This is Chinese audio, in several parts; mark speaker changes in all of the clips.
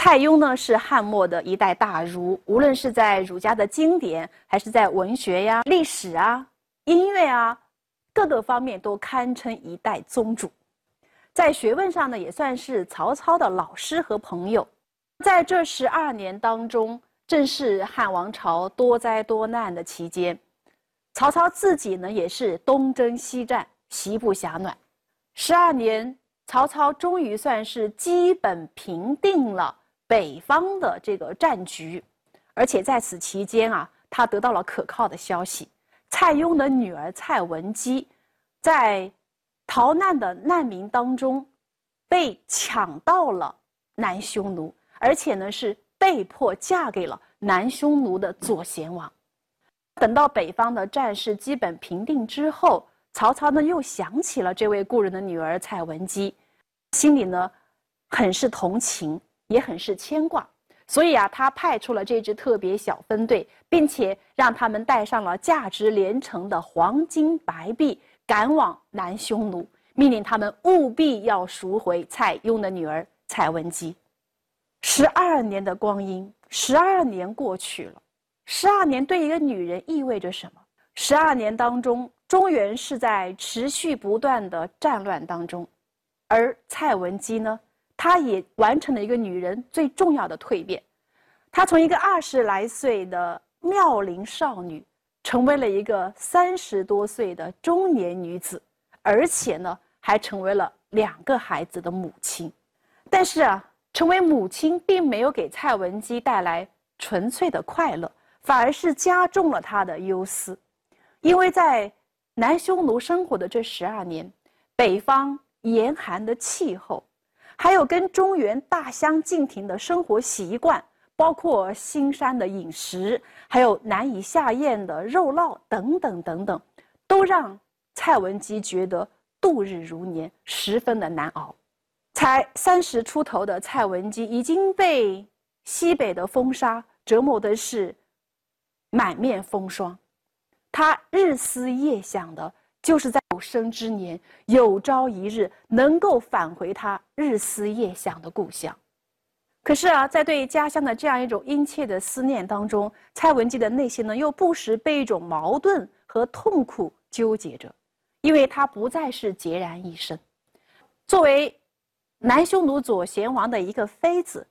Speaker 1: 蔡邕呢是汉末的一代大儒，无论是在儒家的经典，还是在文学呀、历史啊、音乐啊，各个方面都堪称一代宗主。在学问上呢，也算是曹操的老师和朋友。在这十二年当中，正是汉王朝多灾多难的期间，曹操自己呢也是东征西战，席不暇暖。十二年。曹操终于算是基本平定了北方的这个战局，而且在此期间啊，他得到了可靠的消息：蔡邕的女儿蔡文姬，在逃难的难民当中，被抢到了南匈奴，而且呢是被迫嫁给了南匈奴的左贤王。等到北方的战事基本平定之后。曹操呢，又想起了这位故人的女儿蔡文姬，心里呢，很是同情，也很是牵挂，所以啊，他派出了这支特别小分队，并且让他们带上了价值连城的黄金白璧，赶往南匈奴，命令他们务必要赎回蔡邕的女儿蔡文姬。十二年的光阴，十二年过去了，十二年对一个女人意味着什么？十二年当中。中原是在持续不断的战乱当中，而蔡文姬呢，她也完成了一个女人最重要的蜕变，她从一个二十来岁的妙龄少女，成为了一个三十多岁的中年女子，而且呢，还成为了两个孩子的母亲。但是啊，成为母亲并没有给蔡文姬带来纯粹的快乐，反而是加重了她的忧思，因为在南匈奴生活的这十二年，北方严寒的气候，还有跟中原大相径庭的生活习惯，包括腥膻的饮食，还有难以下咽的肉酪等等等等，都让蔡文姬觉得度日如年，十分的难熬。才三十出头的蔡文姬已经被西北的风沙折磨的是满面风霜。他日思夜想的，就是在有生之年，有朝一日能够返回他日思夜想的故乡。可是啊，在对家乡的这样一种殷切的思念当中，蔡文姬的内心呢，又不时被一种矛盾和痛苦纠结着，因为他不再是孑然一身。作为南匈奴左贤王的一个妃子，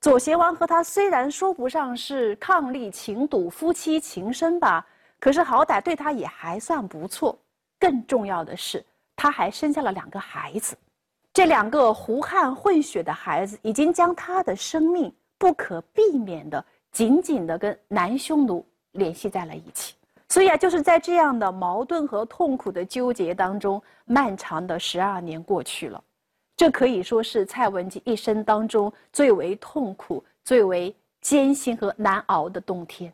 Speaker 1: 左贤王和他虽然说不上是伉俪情笃、夫妻情深吧。可是好歹对他也还算不错，更重要的是，他还生下了两个孩子，这两个胡汉混血的孩子已经将他的生命不可避免的紧紧的跟南匈奴联系在了一起。所以啊，就是在这样的矛盾和痛苦的纠结当中，漫长的十二年过去了，这可以说是蔡文姬一生当中最为痛苦、最为艰辛和难熬的冬天。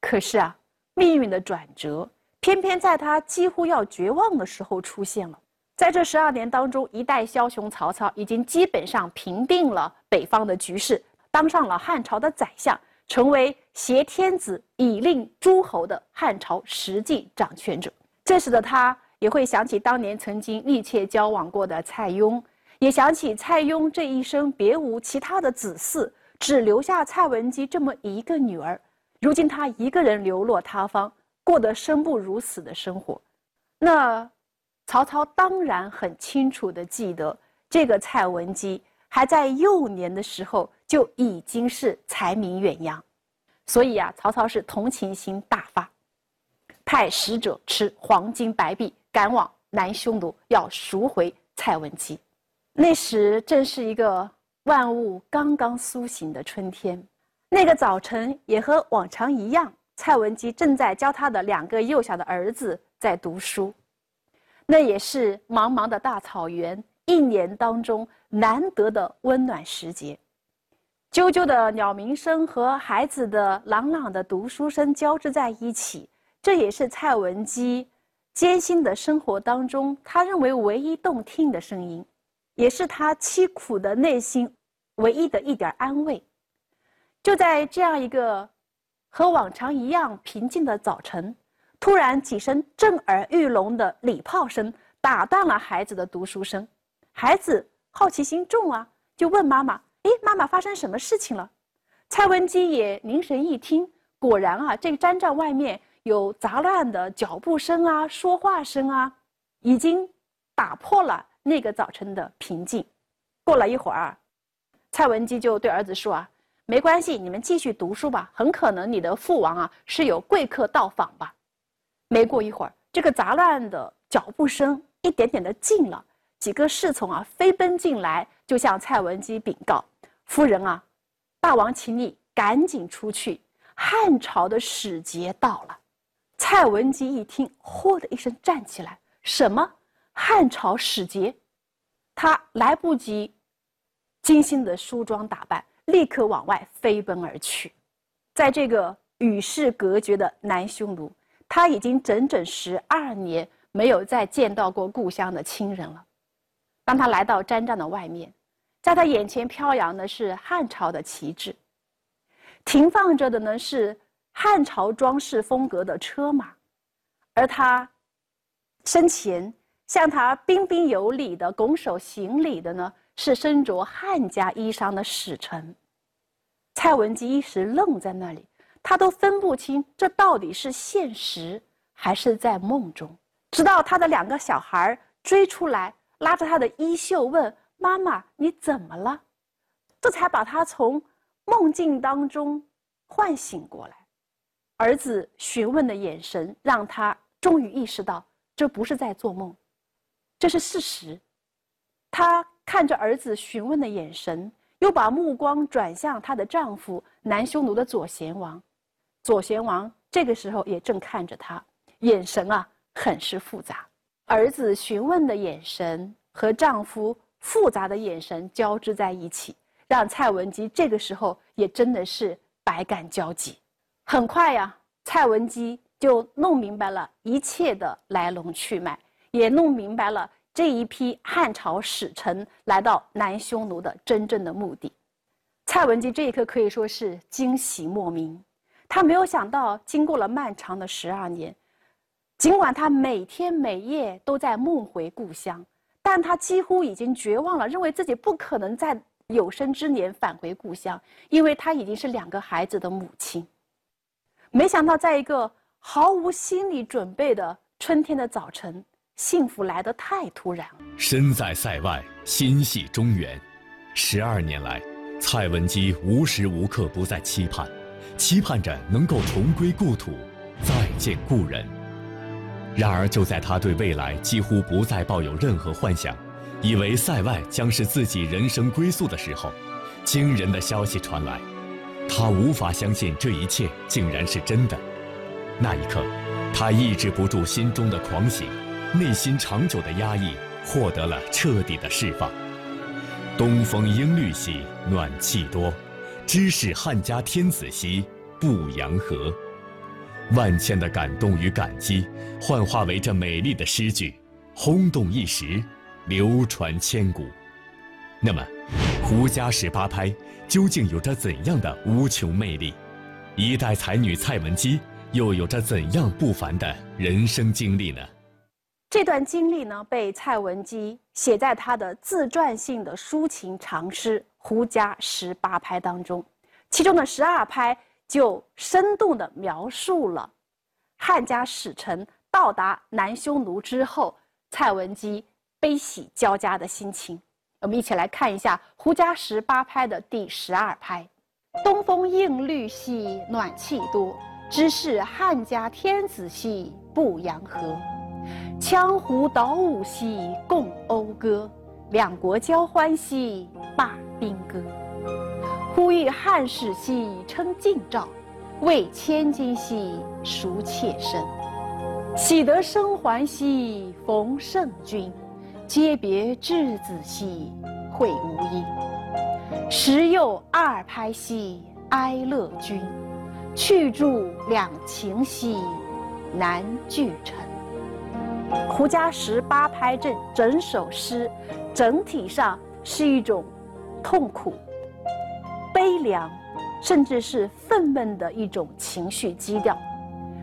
Speaker 1: 可是啊。命运的转折，偏偏在他几乎要绝望的时候出现了。在这十二年当中，一代枭雄曹操已经基本上平定了北方的局势，当上了汉朝的宰相，成为挟天子以令诸侯的汉朝实际掌权者。这时的他也会想起当年曾经密切交往过的蔡邕，也想起蔡邕这一生别无其他的子嗣，只留下蔡文姬这么一个女儿。如今他一个人流落他方，过得生不如死的生活。那曹操当然很清楚的记得，这个蔡文姬还在幼年的时候就已经是才名远扬，所以啊，曹操是同情心大发，派使者持黄金白璧赶往南匈奴，要赎回蔡文姬。那时正是一个万物刚刚苏醒的春天。那个早晨也和往常一样，蔡文姬正在教他的两个幼小的儿子在读书。那也是茫茫的大草原，一年当中难得的温暖时节。啾啾的鸟鸣声和孩子的朗朗的读书声交织在一起，这也是蔡文姬艰辛的生活当中他认为唯一动听的声音，也是他凄苦的内心唯一的一点安慰。就在这样一个和往常一样平静的早晨，突然几声震耳欲聋的礼炮声打断了孩子的读书声。孩子好奇心重啊，就问妈妈哎，妈妈发生什么事情了？蔡文姬也凝神一听，果然啊，这个毡帐外面有杂乱的脚步声啊，说话声啊，已经打破了那个早晨的平静。过了一会儿，蔡文姬就对儿子说啊：“没关系，你们继续读书吧。很可能你的父王啊是有贵客到访吧。”没过一会儿，这个杂乱的脚步声一点点的近了，几个侍从啊飞奔进来，就向蔡文姬禀告：“夫人啊。”大王，请你赶紧出去！汉朝的使节到了。蔡文姬一听，嚯的一声站起来：“什么？汉朝使节？”他来不及精心的梳妆打扮，立刻往外飞奔而去。在这个与世隔绝的南匈奴，他已经整整十二年没有再见到过故乡的亲人了。当他来到毡帐的外面。在他眼前飘扬的是汉朝的旗帜，停放着的呢是汉朝装饰风格的车马，而他身前向他彬彬有礼的拱手行礼的呢是身着汉家衣裳的使臣。蔡文姬一时愣在那里，他都分不清这到底是现实还是在梦中。直到他的两个小孩追出来，拉着他的衣袖问。妈妈，你怎么了？这才把他从梦境当中唤醒过来。儿子询问的眼神让他终于意识到，这不是在做梦，这是事实。他看着儿子询问的眼神，又把目光转向她的丈夫南匈奴的左贤王。左贤王这个时候也正看着他，眼神啊很是复杂。儿子询问的眼神和丈夫。复杂的眼神交织在一起，让蔡文姬这个时候也真的是百感交集。很快呀，蔡文姬就弄明白了一切的来龙去脉，也弄明白了这一批汉朝使臣来到南匈奴的真正的目的。蔡文姬这一刻可以说是惊喜莫名，她没有想到，经过了漫长的十二年，尽管她每天每夜都在梦回故乡。但他几乎已经绝望了，认为自己不可能在有生之年返回故乡，因为他已经是两个孩子的母亲。没想到，在一个毫无心理准备的春天的早晨，幸福来得太突然。
Speaker 2: 身在塞外，心系中原，十二年来，蔡文姬无时无刻不在期盼，期盼着能够重归故土，再见故人。然而，就在他对未来几乎不再抱有任何幻想，以为塞外将是自己人生归宿的时候，惊人的消息传来，他无法相信这一切竟然是真的。那一刻，他抑制不住心中的狂喜，内心长久的压抑获得了彻底的释放。东风应律兮，暖气多；知是汉家天子兮，不阳河。万千的感动与感激，幻化为这美丽的诗句，轰动一时，流传千古。那么，胡家十八拍究竟有着怎样的无穷魅力？一代才女蔡文姬又有着怎样不凡的人生经历呢？
Speaker 1: 这段经历呢，被蔡文姬写在她的自传性的抒情长诗《胡家十八拍》当中，其中的十二拍。就生动地描述了汉家使臣到达南匈奴之后，蔡文姬悲喜交加的心情。我们一起来看一下《胡笳十八拍》的第十二拍：“东风应律兮，暖气多；知是汉家天子兮，不阳河。羌胡蹈舞兮，共讴歌；两国交欢兮，罢兵戈。”呼吁汉室兮称晋诏，为千金兮赎妾身。喜得生还兮逢圣君，皆别稚子兮会无因。时又二拍兮哀乐君，去住两情兮难俱成。胡笳十八拍这整首诗，整体上是一种痛苦。悲凉，甚至是愤懑的一种情绪基调，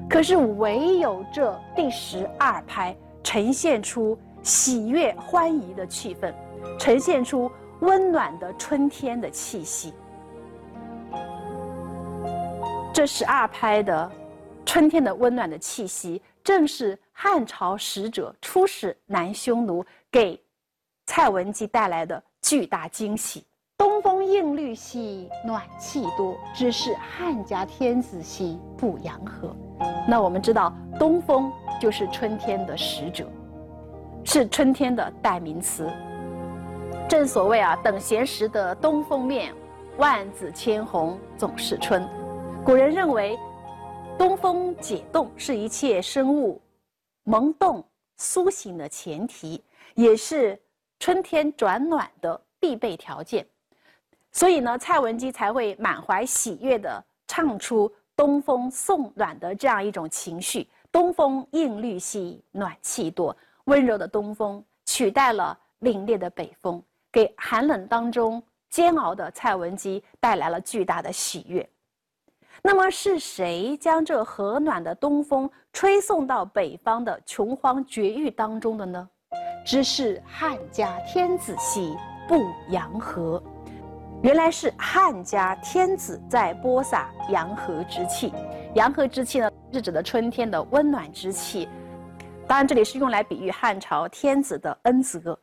Speaker 1: 可是唯有这第十二拍呈现出喜悦欢愉的气氛，呈现出温暖的春天的气息。这十二拍的春天的温暖的气息，正是汉朝使者出使南匈奴给蔡文姬带来的巨大惊喜。东风应律兮，暖气多，只是汉家天子兮不阳和。那我们知道，东风就是春天的使者，是春天的代名词。正所谓啊，等闲识得东风面，万紫千红总是春。古人认为，东风解冻是一切生物萌动苏醒的前提，也是春天转暖的必备条件。所以呢，蔡文姬才会满怀喜悦地唱出“东风送暖”的这样一种情绪。东风应律兮，暖气多。温柔的东风取代了凛冽的北风，给寒冷当中煎熬的蔡文姬带来了巨大的喜悦。那么是谁将这和暖的东风吹送到北方的穷荒绝域当中的呢？只是汉家天子兮不阳和，原来是汉家天子在播撒阳和之气。阳和之气呢，是指的春天的温暖之气。当然，这里是用来比喻汉朝天子的恩泽。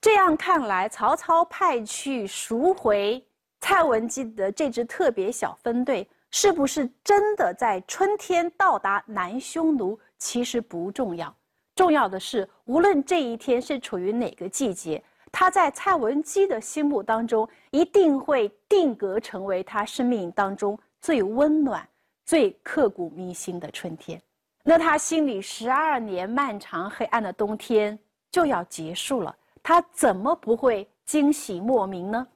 Speaker 1: 这样看来，曹操派去赎回蔡文姬的这支特别小分队。是不是真的在春天到达南匈奴？其实不重要，重要的是，无论这一天是处于哪个季节，他在蔡文姬的心目当中，一定会定格成为他生命当中最温暖、最刻骨铭心的春天。那他心里十二年漫长黑暗的冬天就要结束了，他怎么不会惊喜莫名呢？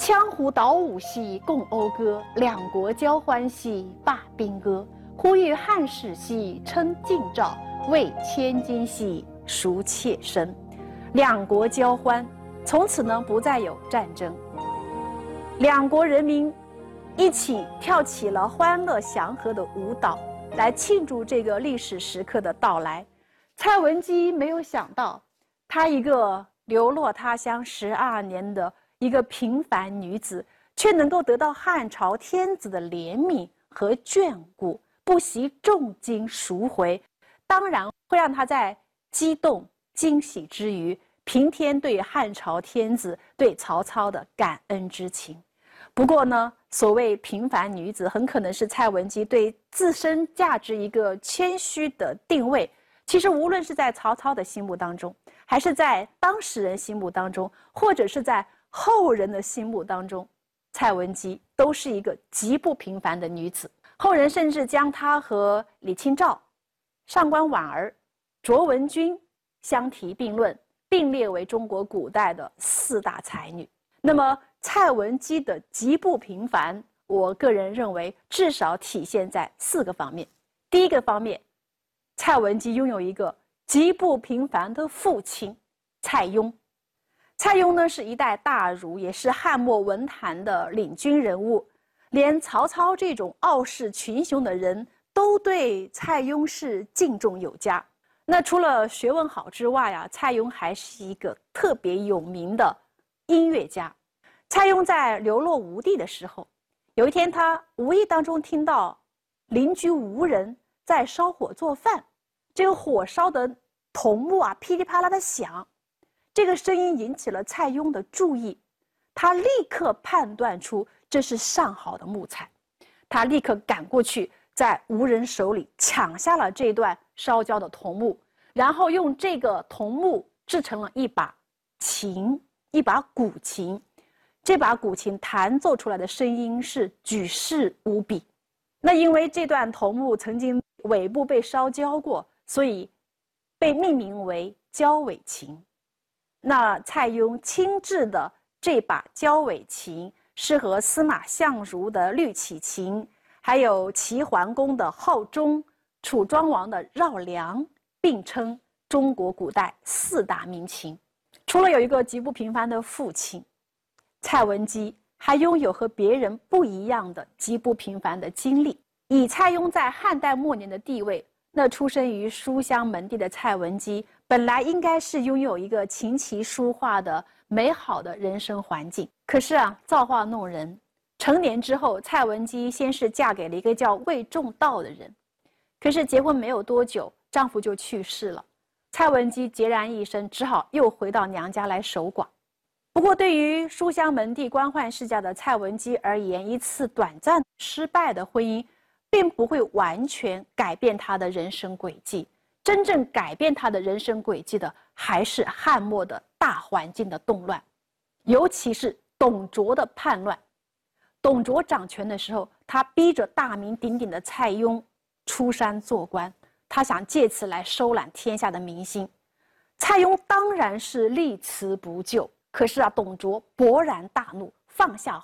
Speaker 1: 羌胡捣舞兮共讴歌，两国交欢兮罢兵戈。呼吁汉室兮称晋诏，为千金兮赎妾身。两国交欢，从此呢不再有战争。两国人民一起跳起了欢乐祥和的舞蹈，来庆祝这个历史时刻的到来。蔡文姬没有想到，她一个流落他乡十二年的。一个平凡女子，却能够得到汉朝天子的怜悯和眷顾，不惜重金赎回，当然会让她在激动惊喜之余，平添对汉朝天子对曹操的感恩之情。不过呢，所谓平凡女子，很可能是蔡文姬对自身价值一个谦虚的定位。其实，无论是在曹操的心目当中，还是在当事人心目当中，或者是在后人的心目当中，蔡文姬都是一个极不平凡的女子。后人甚至将她和李清照、上官婉儿、卓文君相提并论，并列为中国古代的四大才女。那么，蔡文姬的极不平凡，我个人认为至少体现在四个方面。第一个方面，蔡文姬拥有一个极不平凡的父亲蔡邕。蔡邕呢是一代大儒，也是汉末文坛的领军人物，连曹操这种傲视群雄的人都对蔡邕是敬重有加。那除了学问好之外啊，蔡邕还是一个特别有名的音乐家。蔡邕在流落吴地的时候，有一天他无意当中听到邻居吴人在烧火做饭，这个火烧的桐木啊噼里啪啦的响。这个声音引起了蔡邕的注意，他立刻判断出这是上好的木材，他立刻赶过去，在吴人手里抢下了这段烧焦的桐木，然后用这个桐木制成了一把琴，一把古琴。这把古琴弹奏出来的声音是举世无比。那因为这段桐木曾经尾部被烧焦过，所以被命名为焦尾琴。那蔡邕亲制的这把焦尾琴，是和司马相如的绿绮琴，还有齐桓公的号钟、楚庄王的绕梁并称中国古代四大名琴。除了有一个极不平凡的父亲，蔡文姬还拥有和别人不一样的极不平凡的经历。以蔡邕在汉代末年的地位，那出生于书香门第的蔡文姬，本来应该是拥有一个琴棋书画的美好的人生环境。可是啊，造化弄人，成年之后，蔡文姬先是嫁给了一个叫魏仲道的人，可是结婚没有多久，丈夫就去世了。蔡文姬孑然一身，只好又回到娘家来守寡。不过，对于书香门第、官宦世家的蔡文姬而言，一次短暂失败的婚姻。并不会完全改变他的人生轨迹。真正改变他的人生轨迹的，还是汉末的大环境的动乱，尤其是董卓的叛乱。董卓掌权的时候，他逼着大名鼎鼎的蔡邕出山做官，他想借此来收揽天下的民心。蔡邕当然是力辞不就。可是啊，董卓勃然大怒，放下。